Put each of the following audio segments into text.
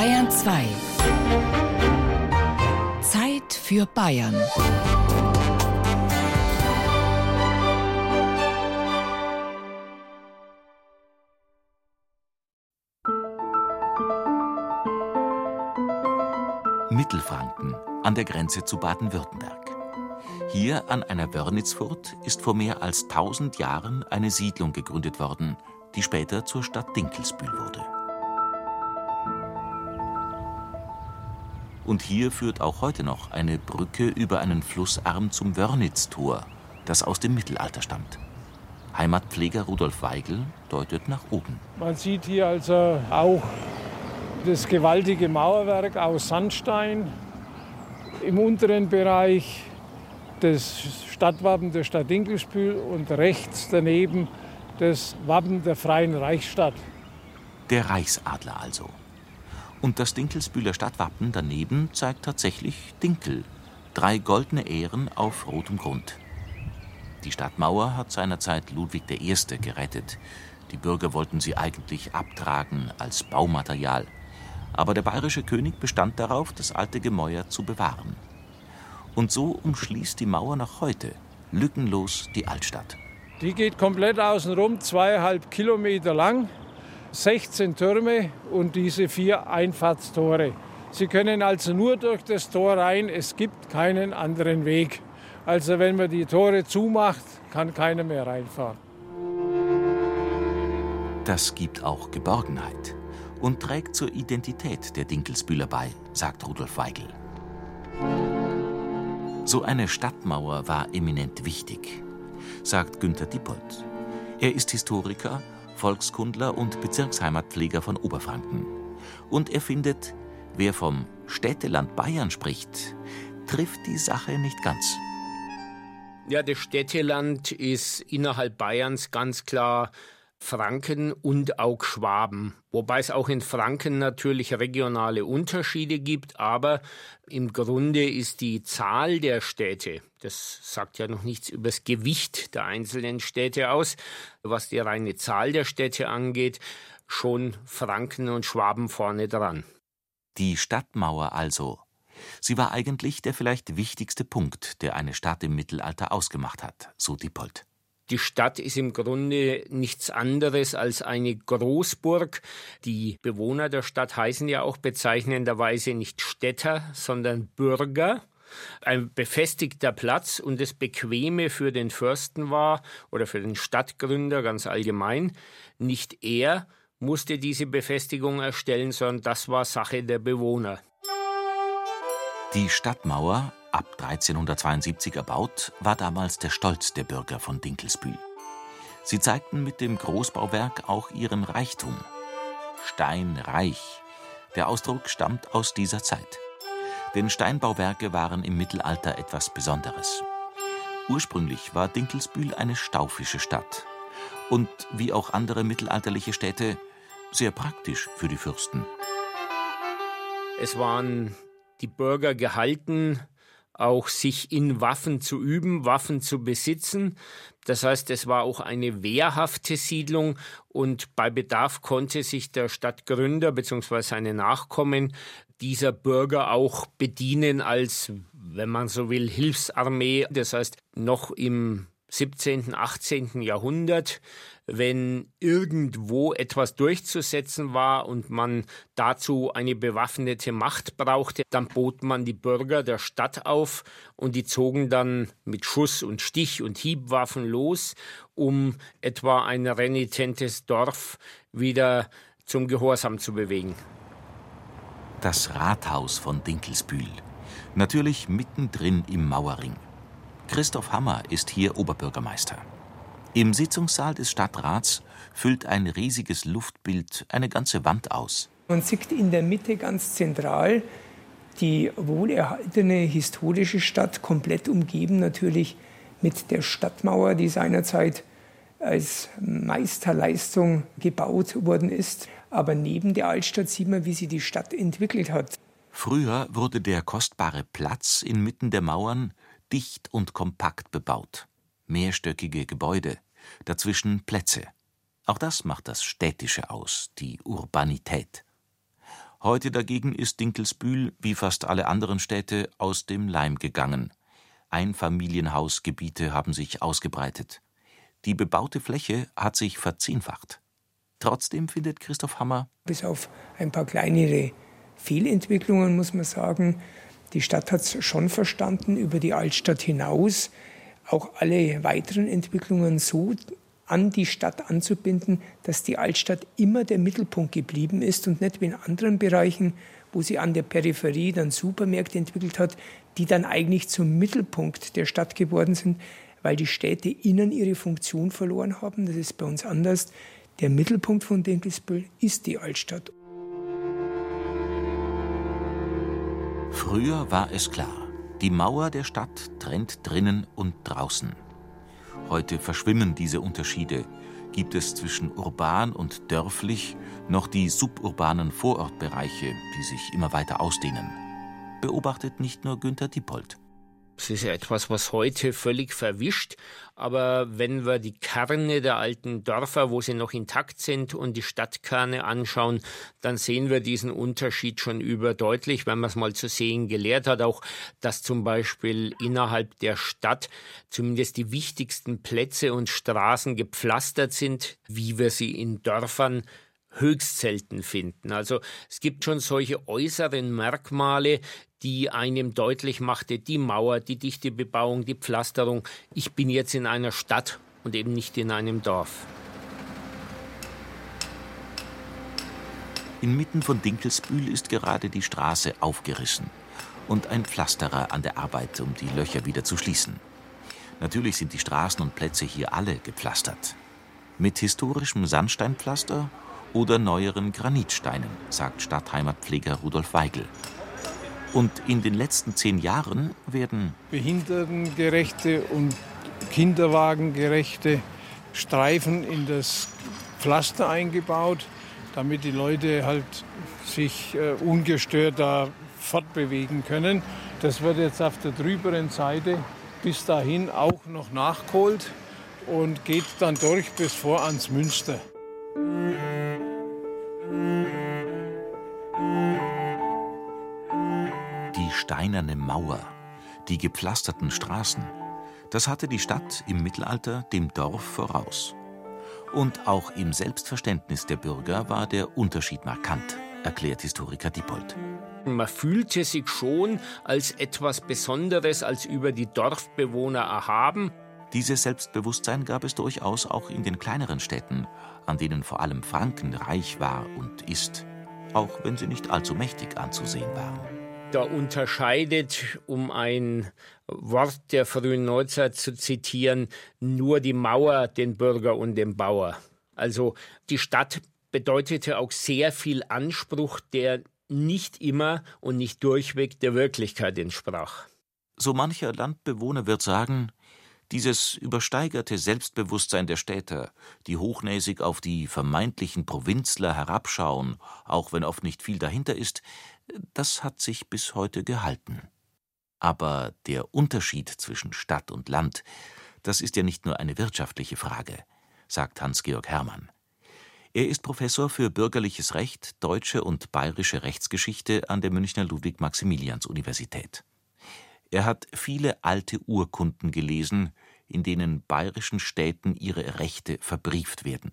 Bayern 2. Zeit für Bayern. Mittelfranken an der Grenze zu Baden-Württemberg. Hier an einer Wörnitzfurt ist vor mehr als 1000 Jahren eine Siedlung gegründet worden, die später zur Stadt Dinkelsbühl wurde. Und hier führt auch heute noch eine Brücke über einen Flussarm zum Wörnitztor, das aus dem Mittelalter stammt. Heimatpfleger Rudolf Weigel deutet nach oben. Man sieht hier also auch das gewaltige Mauerwerk aus Sandstein. Im unteren Bereich das Stadtwappen der Stadt Dinkelsbühl und rechts daneben das Wappen der Freien Reichsstadt. Der Reichsadler also. Und das Dinkelsbühler Stadtwappen daneben zeigt tatsächlich Dinkel. Drei goldene Ähren auf rotem Grund. Die Stadtmauer hat seinerzeit Ludwig I. gerettet. Die Bürger wollten sie eigentlich abtragen als Baumaterial. Aber der bayerische König bestand darauf, das alte Gemäuer zu bewahren. Und so umschließt die Mauer noch heute lückenlos die Altstadt. Die geht komplett außenrum, zweieinhalb Kilometer lang, 16 Türme und diese vier Einfahrtstore. Sie können also nur durch das Tor rein, es gibt keinen anderen Weg. Also wenn man die Tore zumacht, kann keiner mehr reinfahren. Das gibt auch Geborgenheit und trägt zur Identität der Dinkelsbühler bei, sagt Rudolf Weigel. So eine Stadtmauer war eminent wichtig, sagt Günter Dippold. Er ist Historiker, Volkskundler und Bezirksheimatpfleger von Oberfranken. Und er findet, wer vom Städteland Bayern spricht, trifft die Sache nicht ganz. Ja, das Städteland ist innerhalb Bayerns ganz klar Franken und auch Schwaben. Wobei es auch in Franken natürlich regionale Unterschiede gibt, aber im Grunde ist die Zahl der Städte, das sagt ja noch nichts über das Gewicht der einzelnen Städte aus, was die reine Zahl der Städte angeht, schon Franken und Schwaben vorne dran. Die Stadtmauer also. Sie war eigentlich der vielleicht wichtigste Punkt, der eine Stadt im Mittelalter ausgemacht hat, so Dippold. Die Stadt ist im Grunde nichts anderes als eine Großburg. Die Bewohner der Stadt heißen ja auch bezeichnenderweise nicht Städter, sondern Bürger. Ein befestigter Platz und das Bequeme für den Fürsten war oder für den Stadtgründer ganz allgemein. Nicht er musste diese Befestigung erstellen, sondern das war Sache der Bewohner. Die Stadtmauer ab 1372 erbaut, war damals der Stolz der Bürger von Dinkelsbühl. Sie zeigten mit dem Großbauwerk auch ihren Reichtum. Steinreich. Der Ausdruck stammt aus dieser Zeit. Denn Steinbauwerke waren im Mittelalter etwas Besonderes. Ursprünglich war Dinkelsbühl eine staufische Stadt und wie auch andere mittelalterliche Städte sehr praktisch für die Fürsten. Es waren die Bürger gehalten, auch sich in Waffen zu üben, Waffen zu besitzen. Das heißt, es war auch eine wehrhafte Siedlung und bei Bedarf konnte sich der Stadtgründer bzw. seine Nachkommen dieser Bürger auch bedienen als, wenn man so will, Hilfsarmee. Das heißt, noch im 17., 18. Jahrhundert wenn irgendwo etwas durchzusetzen war und man dazu eine bewaffnete Macht brauchte, dann bot man die Bürger der Stadt auf und die zogen dann mit Schuss und Stich und Hiebwaffen los, um etwa ein renitentes Dorf wieder zum Gehorsam zu bewegen. Das Rathaus von Dinkelsbühl. Natürlich mittendrin im Mauerring. Christoph Hammer ist hier Oberbürgermeister. Im Sitzungssaal des Stadtrats füllt ein riesiges Luftbild eine ganze Wand aus. Man sieht in der Mitte ganz zentral die wohlerhaltene historische Stadt, komplett umgeben natürlich mit der Stadtmauer, die seinerzeit als Meisterleistung gebaut worden ist. Aber neben der Altstadt sieht man, wie sie die Stadt entwickelt hat. Früher wurde der kostbare Platz inmitten der Mauern dicht und kompakt bebaut mehrstöckige Gebäude, dazwischen Plätze. Auch das macht das Städtische aus, die Urbanität. Heute dagegen ist Dinkelsbühl, wie fast alle anderen Städte, aus dem Leim gegangen. Einfamilienhausgebiete haben sich ausgebreitet. Die bebaute Fläche hat sich verzehnfacht. Trotzdem findet Christoph Hammer. Bis auf ein paar kleinere Fehlentwicklungen muss man sagen, die Stadt hat es schon verstanden, über die Altstadt hinaus auch alle weiteren Entwicklungen so an die Stadt anzubinden, dass die Altstadt immer der Mittelpunkt geblieben ist und nicht wie in anderen Bereichen, wo sie an der Peripherie dann Supermärkte entwickelt hat, die dann eigentlich zum Mittelpunkt der Stadt geworden sind, weil die Städte innen ihre Funktion verloren haben. Das ist bei uns anders. Der Mittelpunkt von Dinkelsbühl ist die Altstadt. Früher war es klar, die Mauer der Stadt trennt drinnen und draußen. Heute verschwimmen diese Unterschiede. Gibt es zwischen urban und dörflich noch die suburbanen Vorortbereiche, die sich immer weiter ausdehnen? Beobachtet nicht nur Günter Diepold. Es ist ja etwas, was heute völlig verwischt. Aber wenn wir die Kerne der alten Dörfer, wo sie noch intakt sind, und die Stadtkerne anschauen, dann sehen wir diesen Unterschied schon überdeutlich, wenn man es mal zu sehen gelehrt hat. Auch, dass zum Beispiel innerhalb der Stadt zumindest die wichtigsten Plätze und Straßen gepflastert sind, wie wir sie in Dörfern höchst selten finden. Also es gibt schon solche äußeren Merkmale, die einem deutlich machte, die Mauer, die dichte Bebauung, die Pflasterung. Ich bin jetzt in einer Stadt und eben nicht in einem Dorf. Inmitten von Dinkelsbühl ist gerade die Straße aufgerissen und ein Pflasterer an der Arbeit, um die Löcher wieder zu schließen. Natürlich sind die Straßen und Plätze hier alle gepflastert. Mit historischem Sandsteinpflaster oder neueren Granitsteinen, sagt Stadtheimatpfleger Rudolf Weigel. Und in den letzten zehn Jahren werden behindertengerechte und kinderwagengerechte Streifen in das Pflaster eingebaut, damit die Leute halt sich äh, ungestört da fortbewegen können. Das wird jetzt auf der drüberen Seite bis dahin auch noch nachgeholt und geht dann durch bis vor ans Münster. Steinerne Mauer, die gepflasterten Straßen, das hatte die Stadt im Mittelalter dem Dorf voraus. Und auch im Selbstverständnis der Bürger war der Unterschied markant, erklärt Historiker Diepold. Man fühlte sich schon als etwas Besonderes, als über die Dorfbewohner erhaben. Dieses Selbstbewusstsein gab es durchaus auch in den kleineren Städten, an denen vor allem Franken reich war und ist, auch wenn sie nicht allzu mächtig anzusehen waren. Da unterscheidet, um ein Wort der frühen Neuzeit zu zitieren, nur die Mauer den Bürger und den Bauer. Also die Stadt bedeutete auch sehr viel Anspruch, der nicht immer und nicht durchweg der Wirklichkeit entsprach. So mancher Landbewohner wird sagen, dieses übersteigerte Selbstbewusstsein der Städter, die hochnäsig auf die vermeintlichen Provinzler herabschauen, auch wenn oft nicht viel dahinter ist, das hat sich bis heute gehalten. Aber der Unterschied zwischen Stadt und Land, das ist ja nicht nur eine wirtschaftliche Frage, sagt Hans-Georg Hermann. Er ist Professor für bürgerliches Recht, deutsche und bayerische Rechtsgeschichte an der Münchner Ludwig-Maximilians-Universität. Er hat viele alte Urkunden gelesen, in denen bayerischen Städten ihre Rechte verbrieft werden.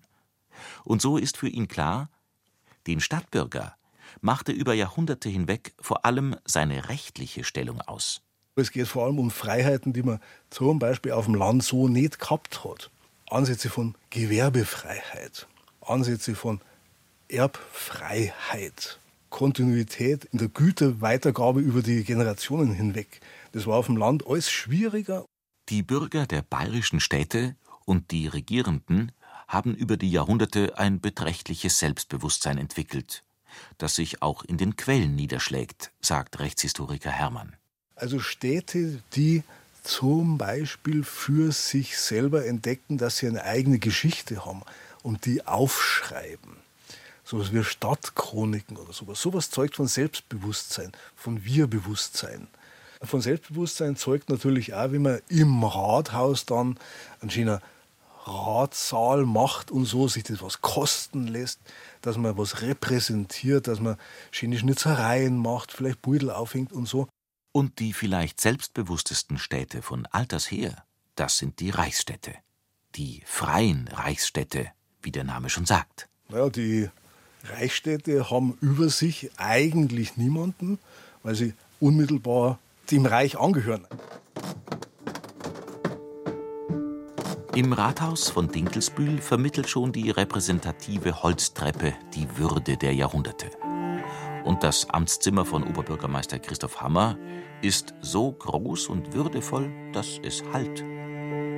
Und so ist für ihn klar, den Stadtbürger machte über Jahrhunderte hinweg vor allem seine rechtliche Stellung aus. Es geht vor allem um Freiheiten, die man zum Beispiel auf dem Land so nicht gehabt hat. Ansätze von Gewerbefreiheit, Ansätze von Erbfreiheit, Kontinuität in der Güterweitergabe über die Generationen hinweg. Das war auf dem Land alles schwieriger. Die Bürger der bayerischen Städte und die Regierenden haben über die Jahrhunderte ein beträchtliches Selbstbewusstsein entwickelt, das sich auch in den Quellen niederschlägt, sagt Rechtshistoriker Hermann. Also Städte, die zum Beispiel für sich selber entdecken, dass sie eine eigene Geschichte haben und die aufschreiben. Sowas wie Stadtchroniken oder sowas. Sowas zeugt von Selbstbewusstsein, von Wir-Bewusstsein. Von Selbstbewusstsein zeugt natürlich auch, wie man im Rathaus dann einen Ratsaal macht und so, sich das was kosten lässt, dass man was repräsentiert, dass man schöne Schnitzereien macht, vielleicht Beutel aufhängt und so. Und die vielleicht selbstbewusstesten Städte von alters her, das sind die Reichsstädte. Die freien Reichsstädte, wie der Name schon sagt. Naja, die Reichsstädte haben über sich eigentlich niemanden, weil sie unmittelbar dem Reich angehören. Im Rathaus von Dinkelsbühl vermittelt schon die repräsentative Holztreppe die Würde der Jahrhunderte. Und das Amtszimmer von Oberbürgermeister Christoph Hammer ist so groß und würdevoll, dass es halt.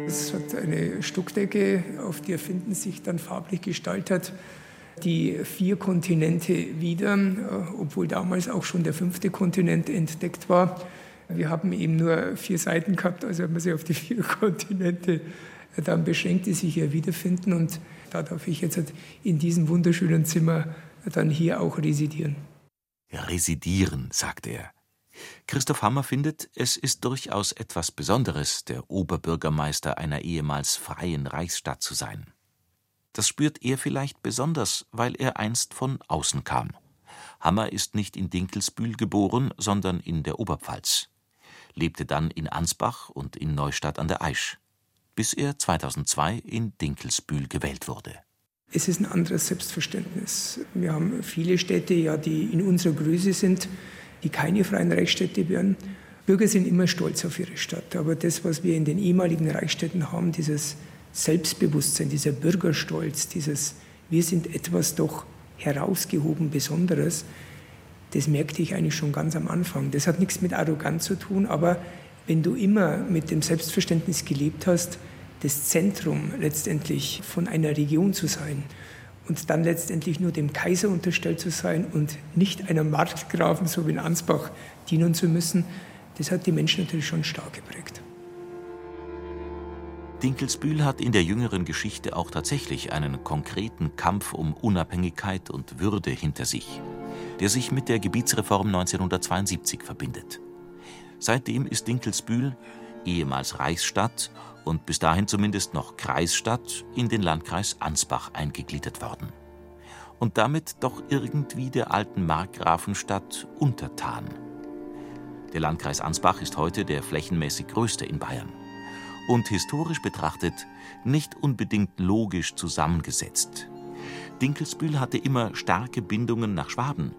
Es hat eine Stuckdecke, auf der finden sich dann farblich gestaltet die vier Kontinente wieder, obwohl damals auch schon der fünfte Kontinent entdeckt war. Wir haben eben nur vier Seiten gehabt, also haben wir sie auf die vier Kontinente dann beschränkt die sich ja wiederfinden und da darf ich jetzt in diesem wunderschönen Zimmer dann hier auch residieren. Residieren, sagt er. Christoph Hammer findet, es ist durchaus etwas Besonderes, der Oberbürgermeister einer ehemals freien Reichsstadt zu sein. Das spürt er vielleicht besonders, weil er einst von außen kam. Hammer ist nicht in Dinkelsbühl geboren, sondern in der Oberpfalz, lebte dann in Ansbach und in Neustadt an der Aisch bis er 2002 in Dinkelsbühl gewählt wurde. Es ist ein anderes Selbstverständnis. Wir haben viele Städte, ja, die in unserer Größe sind, die keine freien Reichsstädte wären. Bürger sind immer stolz auf ihre Stadt. Aber das, was wir in den ehemaligen Reichsstädten haben, dieses Selbstbewusstsein, dieser Bürgerstolz, dieses Wir sind etwas doch herausgehoben Besonderes, das merkte ich eigentlich schon ganz am Anfang. Das hat nichts mit Arroganz zu tun, aber wenn du immer mit dem Selbstverständnis gelebt hast, das Zentrum letztendlich von einer Region zu sein und dann letztendlich nur dem Kaiser unterstellt zu sein und nicht einem Markgrafen, so wie in Ansbach, dienen zu müssen, das hat die Menschen natürlich schon stark geprägt. Dinkelsbühl hat in der jüngeren Geschichte auch tatsächlich einen konkreten Kampf um Unabhängigkeit und Würde hinter sich, der sich mit der Gebietsreform 1972 verbindet. Seitdem ist Dinkelsbühl, ehemals Reichsstadt und bis dahin zumindest noch Kreisstadt, in den Landkreis Ansbach eingegliedert worden. Und damit doch irgendwie der alten Markgrafenstadt untertan. Der Landkreis Ansbach ist heute der flächenmäßig größte in Bayern. Und historisch betrachtet nicht unbedingt logisch zusammengesetzt. Dinkelsbühl hatte immer starke Bindungen nach Schwaben,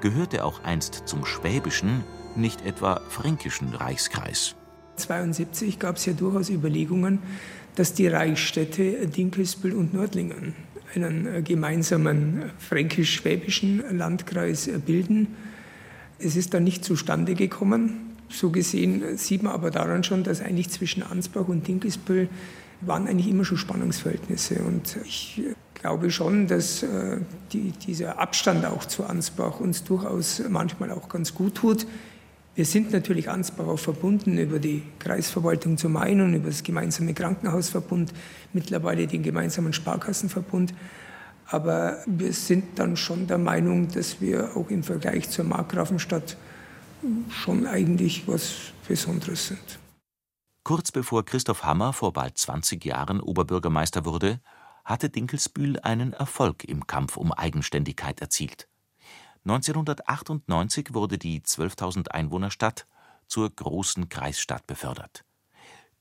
gehörte auch einst zum Schwäbischen, nicht etwa fränkischen Reichskreis. 1972 gab es ja durchaus Überlegungen, dass die Reichsstädte Dinkelsbühl und Nördlingen einen äh, gemeinsamen fränkisch-schwäbischen Landkreis äh, bilden. Es ist dann nicht zustande gekommen. So gesehen sieht man aber daran schon, dass eigentlich zwischen Ansbach und Dinkelsbühl waren eigentlich immer schon Spannungsverhältnisse. Und ich glaube schon, dass äh, die, dieser Abstand auch zu Ansbach uns durchaus manchmal auch ganz gut tut. Wir sind natürlich Ansbach auch verbunden über die Kreisverwaltung zum einen und über das gemeinsame Krankenhausverbund, mittlerweile den gemeinsamen Sparkassenverbund. Aber wir sind dann schon der Meinung, dass wir auch im Vergleich zur Markgrafenstadt schon eigentlich was Besonderes sind. Kurz bevor Christoph Hammer vor bald 20 Jahren Oberbürgermeister wurde, hatte Dinkelsbühl einen Erfolg im Kampf um Eigenständigkeit erzielt. 1998 wurde die 12.000 Einwohnerstadt zur großen Kreisstadt befördert.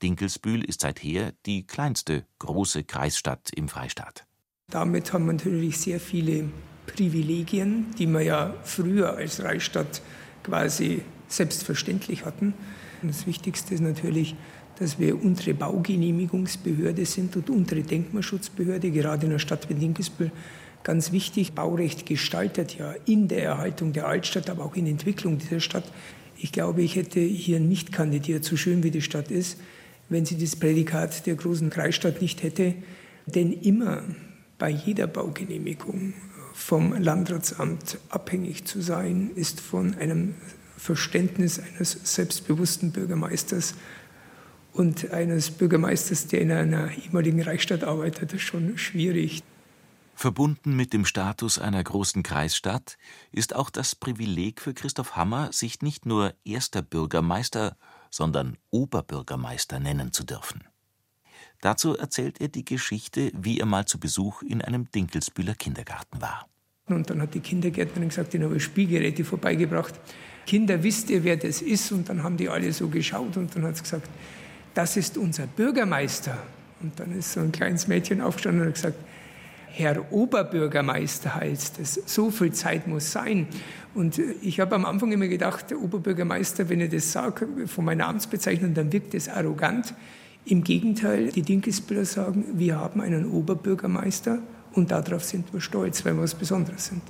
Dinkelsbühl ist seither die kleinste große Kreisstadt im Freistaat. Damit haben wir natürlich sehr viele Privilegien, die wir ja früher als Reichsstadt quasi selbstverständlich hatten. Und das Wichtigste ist natürlich, dass wir unsere Baugenehmigungsbehörde sind und unsere Denkmalschutzbehörde, gerade in einer Stadt wie Dinkelsbühl, ganz wichtig. Baurecht gestaltet ja in der Erhaltung der Altstadt, aber auch in der Entwicklung dieser Stadt. Ich glaube, ich hätte hier nicht kandidiert, so schön wie die Stadt ist, wenn sie das Prädikat der großen Kreisstadt nicht hätte. Denn immer bei jeder Baugenehmigung vom Landratsamt abhängig zu sein, ist von einem Verständnis eines selbstbewussten Bürgermeisters und eines Bürgermeisters, der in einer ehemaligen Reichsstadt arbeitet, schon schwierig. Verbunden mit dem Status einer großen Kreisstadt ist auch das Privileg für Christoph Hammer, sich nicht nur erster Bürgermeister, sondern Oberbürgermeister nennen zu dürfen. Dazu erzählt er die Geschichte, wie er mal zu Besuch in einem Dinkelsbühler Kindergarten war. Und dann hat die Kindergärtnerin gesagt, den habe ich Spielgeräte vorbeigebracht. Kinder, wisst ihr, wer das ist? Und dann haben die alle so geschaut und dann hat sie gesagt, das ist unser Bürgermeister. Und dann ist so ein kleines Mädchen aufgestanden und hat gesagt, Herr Oberbürgermeister heißt es. So viel Zeit muss sein. Und ich habe am Anfang immer gedacht, der Oberbürgermeister, wenn ich das sage, von meiner Amtsbezeichnung, dann wirkt das arrogant. Im Gegenteil, die Dinkelsbilder sagen, wir haben einen Oberbürgermeister und darauf sind wir stolz, weil wir was Besonderes sind.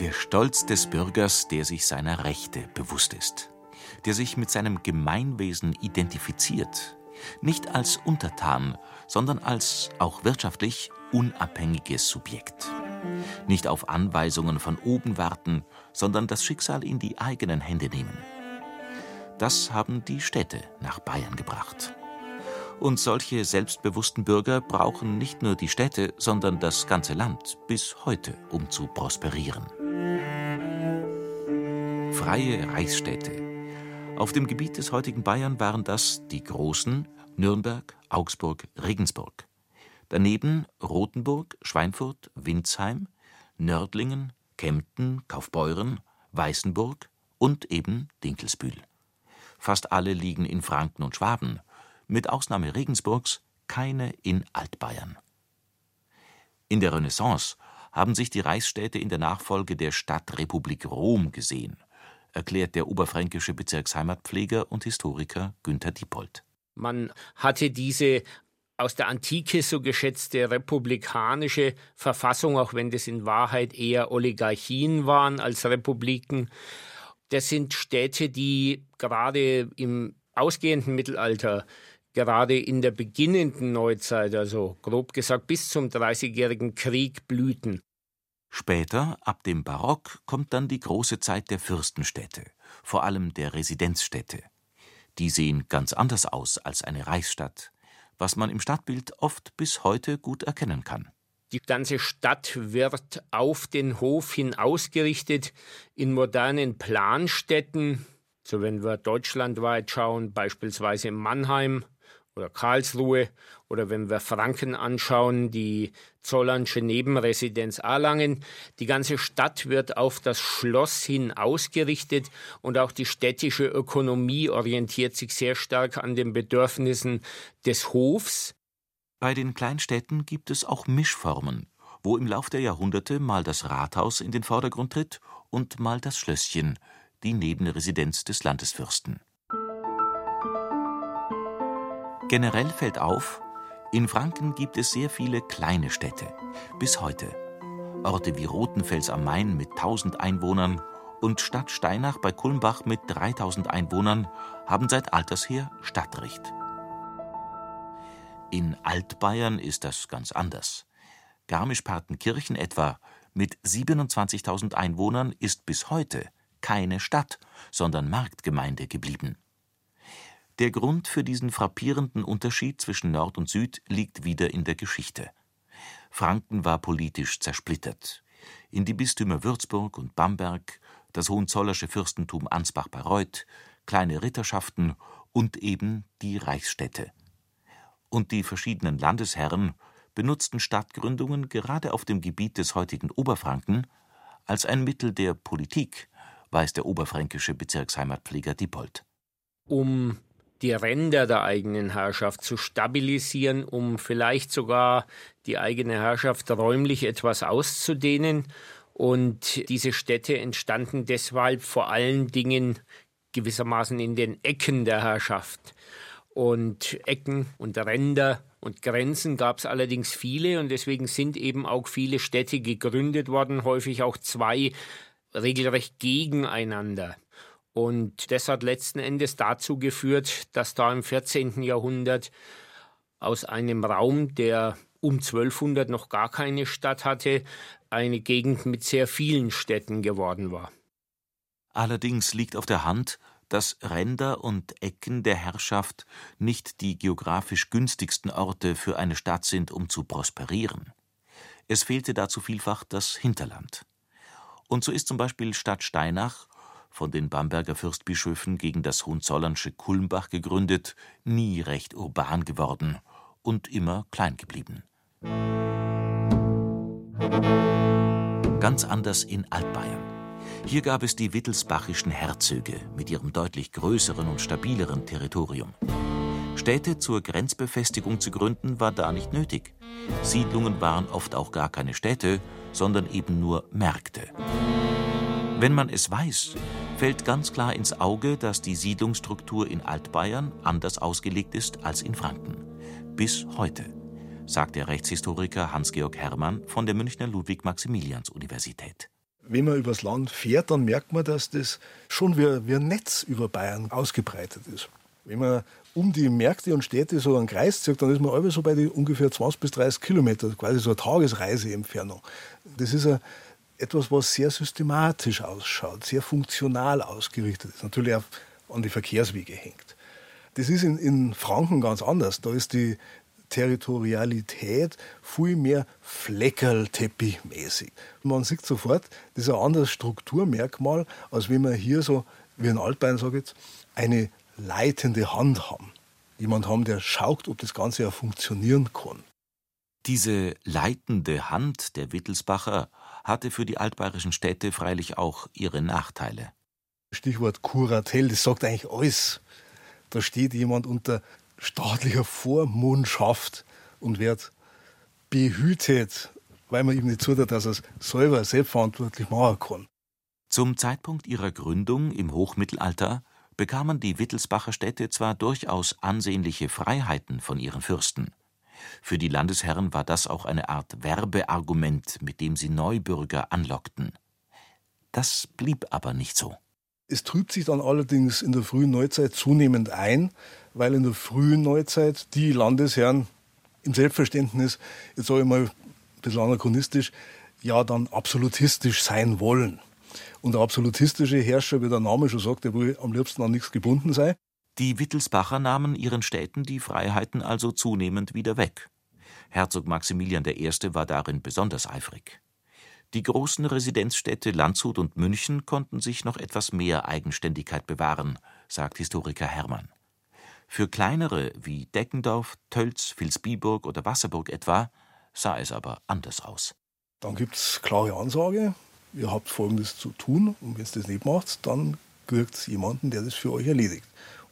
Der Stolz des Bürgers, der sich seiner Rechte bewusst ist, der sich mit seinem Gemeinwesen identifiziert, nicht als Untertan, sondern als auch wirtschaftlich unabhängiges Subjekt. Nicht auf Anweisungen von oben warten, sondern das Schicksal in die eigenen Hände nehmen. Das haben die Städte nach Bayern gebracht. Und solche selbstbewussten Bürger brauchen nicht nur die Städte, sondern das ganze Land bis heute, um zu prosperieren. Freie Reichsstädte. Auf dem Gebiet des heutigen Bayern waren das die großen Nürnberg, Augsburg, Regensburg. Daneben Rothenburg, Schweinfurt, Windsheim, Nördlingen, Kempten, Kaufbeuren, Weißenburg und eben Dinkelsbühl. Fast alle liegen in Franken und Schwaben, mit Ausnahme Regensburgs keine in Altbayern. In der Renaissance haben sich die Reichsstädte in der Nachfolge der Stadtrepublik Rom gesehen, erklärt der oberfränkische Bezirksheimatpfleger und Historiker Günther Diepold. Man hatte diese aus der Antike so geschätzte republikanische Verfassung, auch wenn das in Wahrheit eher Oligarchien waren als Republiken. Das sind Städte, die gerade im ausgehenden Mittelalter, gerade in der beginnenden Neuzeit, also grob gesagt bis zum Dreißigjährigen Krieg, blühten. Später, ab dem Barock, kommt dann die große Zeit der Fürstenstädte, vor allem der Residenzstädte. Die sehen ganz anders aus als eine Reichsstadt, was man im Stadtbild oft bis heute gut erkennen kann. Die ganze Stadt wird auf den Hof hin ausgerichtet in modernen Planstädten. So wenn wir deutschlandweit schauen, beispielsweise Mannheim oder Karlsruhe oder wenn wir Franken anschauen, die Zollernsche Nebenresidenz Erlangen. Die ganze Stadt wird auf das Schloss hin ausgerichtet und auch die städtische Ökonomie orientiert sich sehr stark an den Bedürfnissen des Hofs. Bei den Kleinstädten gibt es auch Mischformen, wo im Lauf der Jahrhunderte mal das Rathaus in den Vordergrund tritt und mal das Schlösschen, die Nebenresidenz des Landesfürsten. Generell fällt auf, in Franken gibt es sehr viele kleine Städte, bis heute. Orte wie Rothenfels am Main mit 1000 Einwohnern und Stadt Steinach bei Kulmbach mit 3000 Einwohnern haben seit alters her Stadtrecht. In Altbayern ist das ganz anders. Garmisch-Partenkirchen etwa mit 27.000 Einwohnern ist bis heute keine Stadt, sondern Marktgemeinde geblieben. Der Grund für diesen frappierenden Unterschied zwischen Nord und Süd liegt wieder in der Geschichte. Franken war politisch zersplittert. In die Bistümer Würzburg und Bamberg, das Hohenzollersche Fürstentum Ansbach-Bayreuth, kleine Ritterschaften und eben die Reichsstädte. Und die verschiedenen Landesherren benutzten Stadtgründungen gerade auf dem Gebiet des heutigen Oberfranken als ein Mittel der Politik, weiß der oberfränkische Bezirksheimatpfleger Diepold. Um die Ränder der eigenen Herrschaft zu stabilisieren, um vielleicht sogar die eigene Herrschaft räumlich etwas auszudehnen. Und diese Städte entstanden deshalb vor allen Dingen gewissermaßen in den Ecken der Herrschaft. Und Ecken und Ränder und Grenzen gab es allerdings viele und deswegen sind eben auch viele Städte gegründet worden, häufig auch zwei regelrecht gegeneinander. Und das hat letzten Endes dazu geführt, dass da im 14. Jahrhundert aus einem Raum, der um 1200 noch gar keine Stadt hatte, eine Gegend mit sehr vielen Städten geworden war. Allerdings liegt auf der Hand, dass Ränder und Ecken der Herrschaft nicht die geografisch günstigsten Orte für eine Stadt sind, um zu prosperieren. Es fehlte dazu vielfach das Hinterland. Und so ist zum Beispiel Stadt Steinach von den Bamberger Fürstbischöfen gegen das Hohenzollernsche Kulmbach gegründet, nie recht urban geworden und immer klein geblieben. Ganz anders in Altbayern. Hier gab es die wittelsbachischen Herzöge mit ihrem deutlich größeren und stabileren Territorium. Städte zur Grenzbefestigung zu gründen war da nicht nötig. Siedlungen waren oft auch gar keine Städte, sondern eben nur Märkte. Wenn man es weiß, fällt ganz klar ins Auge, dass die Siedlungsstruktur in Altbayern anders ausgelegt ist als in Franken. Bis heute, sagt der Rechtshistoriker Hans-Georg Hermann von der Münchner Ludwig-Maximilians-Universität. Wenn man übers Land fährt, dann merkt man, dass das schon wie, ein Netz über Bayern ausgebreitet ist. Wenn man um die Märkte und Städte so einen Kreis zieht, dann ist man so bei ungefähr 20 bis 30 Kilometer, quasi so eine Tagesreiseentfernung. Das ist eine etwas, was sehr systematisch ausschaut, sehr funktional ausgerichtet ist, natürlich auch an die Verkehrswege hängt. Das ist in, in Franken ganz anders. Da ist die Territorialität viel mehr Fleckerlteppichmäßig. Man sieht sofort, das ist ein anderes Strukturmerkmal, als wenn man hier so, wie in Altbein sage jetzt, eine leitende Hand haben. Jemand haben, der schaut, ob das Ganze ja funktionieren kann. Diese leitende Hand der Wittelsbacher hatte für die altbayerischen Städte freilich auch ihre Nachteile. Stichwort Kuratel, das sagt eigentlich alles. Da steht jemand unter staatlicher Vormundschaft und wird behütet, weil man ihm nicht zutraut, dass er es selber selbstverantwortlich machen kann. Zum Zeitpunkt ihrer Gründung im Hochmittelalter bekamen die Wittelsbacher Städte zwar durchaus ansehnliche Freiheiten von ihren Fürsten. Für die Landesherren war das auch eine Art Werbeargument, mit dem sie Neubürger anlockten. Das blieb aber nicht so. Es trübt sich dann allerdings in der frühen Neuzeit zunehmend ein, weil in der frühen Neuzeit die Landesherren im Selbstverständnis, jetzt sage ich mal ein bisschen anachronistisch, ja dann absolutistisch sein wollen. Und der absolutistische Herrscher, wie der Name schon sagt, der will am liebsten an nichts gebunden sein. Die Wittelsbacher nahmen ihren Städten die Freiheiten also zunehmend wieder weg. Herzog Maximilian I. war darin besonders eifrig. Die großen Residenzstädte Landshut und München konnten sich noch etwas mehr Eigenständigkeit bewahren, sagt Historiker Hermann. Für kleinere wie Deckendorf, Tölz, Vilsbiburg oder Wasserburg etwa sah es aber anders aus. Dann gibt es klare Ansage, ihr habt Folgendes zu tun und wenn ihr das nicht macht, dann kriegt es jemanden, der das für euch erledigt.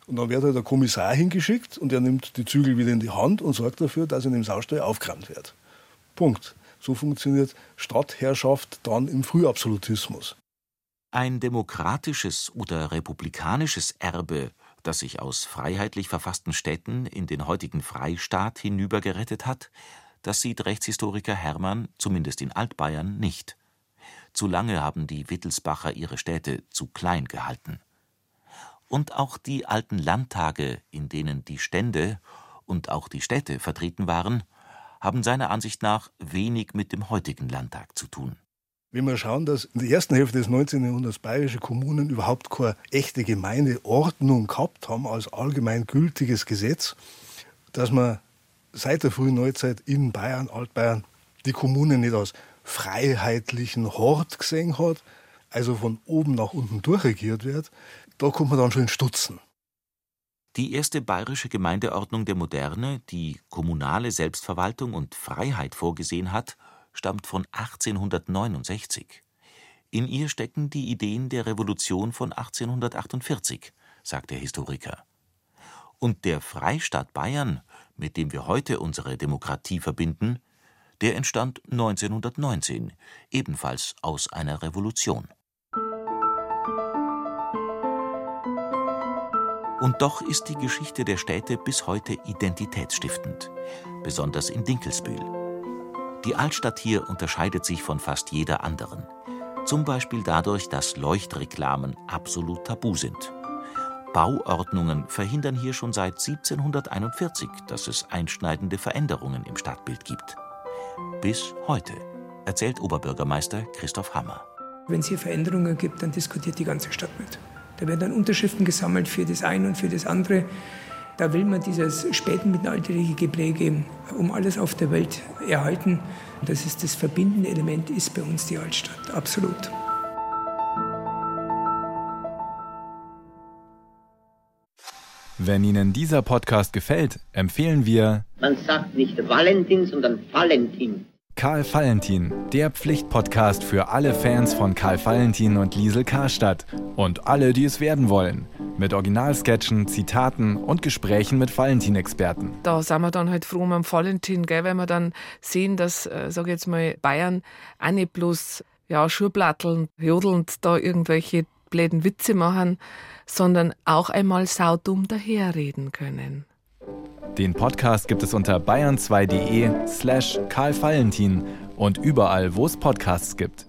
Und dann wird halt der Kommissar hingeschickt und er nimmt die Zügel wieder in die Hand und sorgt dafür, dass in dem Saustall aufgerannt wird. Punkt. So funktioniert Stadtherrschaft dann im Frühabsolutismus. Ein demokratisches oder republikanisches Erbe, das sich aus freiheitlich verfassten Städten in den heutigen Freistaat hinübergerettet hat, das sieht Rechtshistoriker Hermann, zumindest in Altbayern, nicht. Zu lange haben die Wittelsbacher ihre Städte zu klein gehalten und auch die alten Landtage, in denen die Stände und auch die Städte vertreten waren, haben seiner Ansicht nach wenig mit dem heutigen Landtag zu tun. Wenn wir schauen, dass in der ersten Hälfte des 19. Jahrhunderts bayerische Kommunen überhaupt keine echte Gemeindeordnung gehabt haben als allgemein gültiges Gesetz, dass man seit der frühen Neuzeit in Bayern, Altbayern, die Kommunen nicht als freiheitlichen Hort gesehen hat, also von oben nach unten durchregiert wird, da kommt man dann schon in Stutzen. Die erste bayerische Gemeindeordnung der Moderne, die kommunale Selbstverwaltung und Freiheit vorgesehen hat, stammt von 1869. In ihr stecken die Ideen der Revolution von 1848, sagt der Historiker. Und der Freistaat Bayern, mit dem wir heute unsere Demokratie verbinden, der entstand 1919, ebenfalls aus einer Revolution. Und doch ist die Geschichte der Städte bis heute identitätsstiftend, besonders in Dinkelsbühl. Die Altstadt hier unterscheidet sich von fast jeder anderen. Zum Beispiel dadurch, dass Leuchtreklamen absolut tabu sind. Bauordnungen verhindern hier schon seit 1741, dass es einschneidende Veränderungen im Stadtbild gibt. Bis heute, erzählt Oberbürgermeister Christoph Hammer. Wenn es hier Veränderungen gibt, dann diskutiert die ganze Stadt mit. Da werden dann Unterschriften gesammelt für das eine und für das andere. Da will man dieses späten mittelalterliche Gepräge um alles auf der Welt erhalten. Das ist das verbindende Element, ist bei uns die Altstadt, absolut. Wenn Ihnen dieser Podcast gefällt, empfehlen wir. Man sagt nicht Valentin, sondern Valentin. Karl Valentin, der Pflichtpodcast für alle Fans von Karl Valentin und Liesel Karstadt und alle, die es werden wollen. Mit Originalsketchen, Zitaten und Gesprächen mit Valentin-Experten. Da sind wir dann halt froh um Valentin, gell, weil wir dann sehen, dass, äh, sag ich jetzt mal, Bayern auch nicht bloß ja, Schurplatteln, jodelnd da irgendwelche bläden Witze machen, sondern auch einmal saudumm daherreden können. Den Podcast gibt es unter bayern2.de slash Karl Valentin und überall, wo es Podcasts gibt.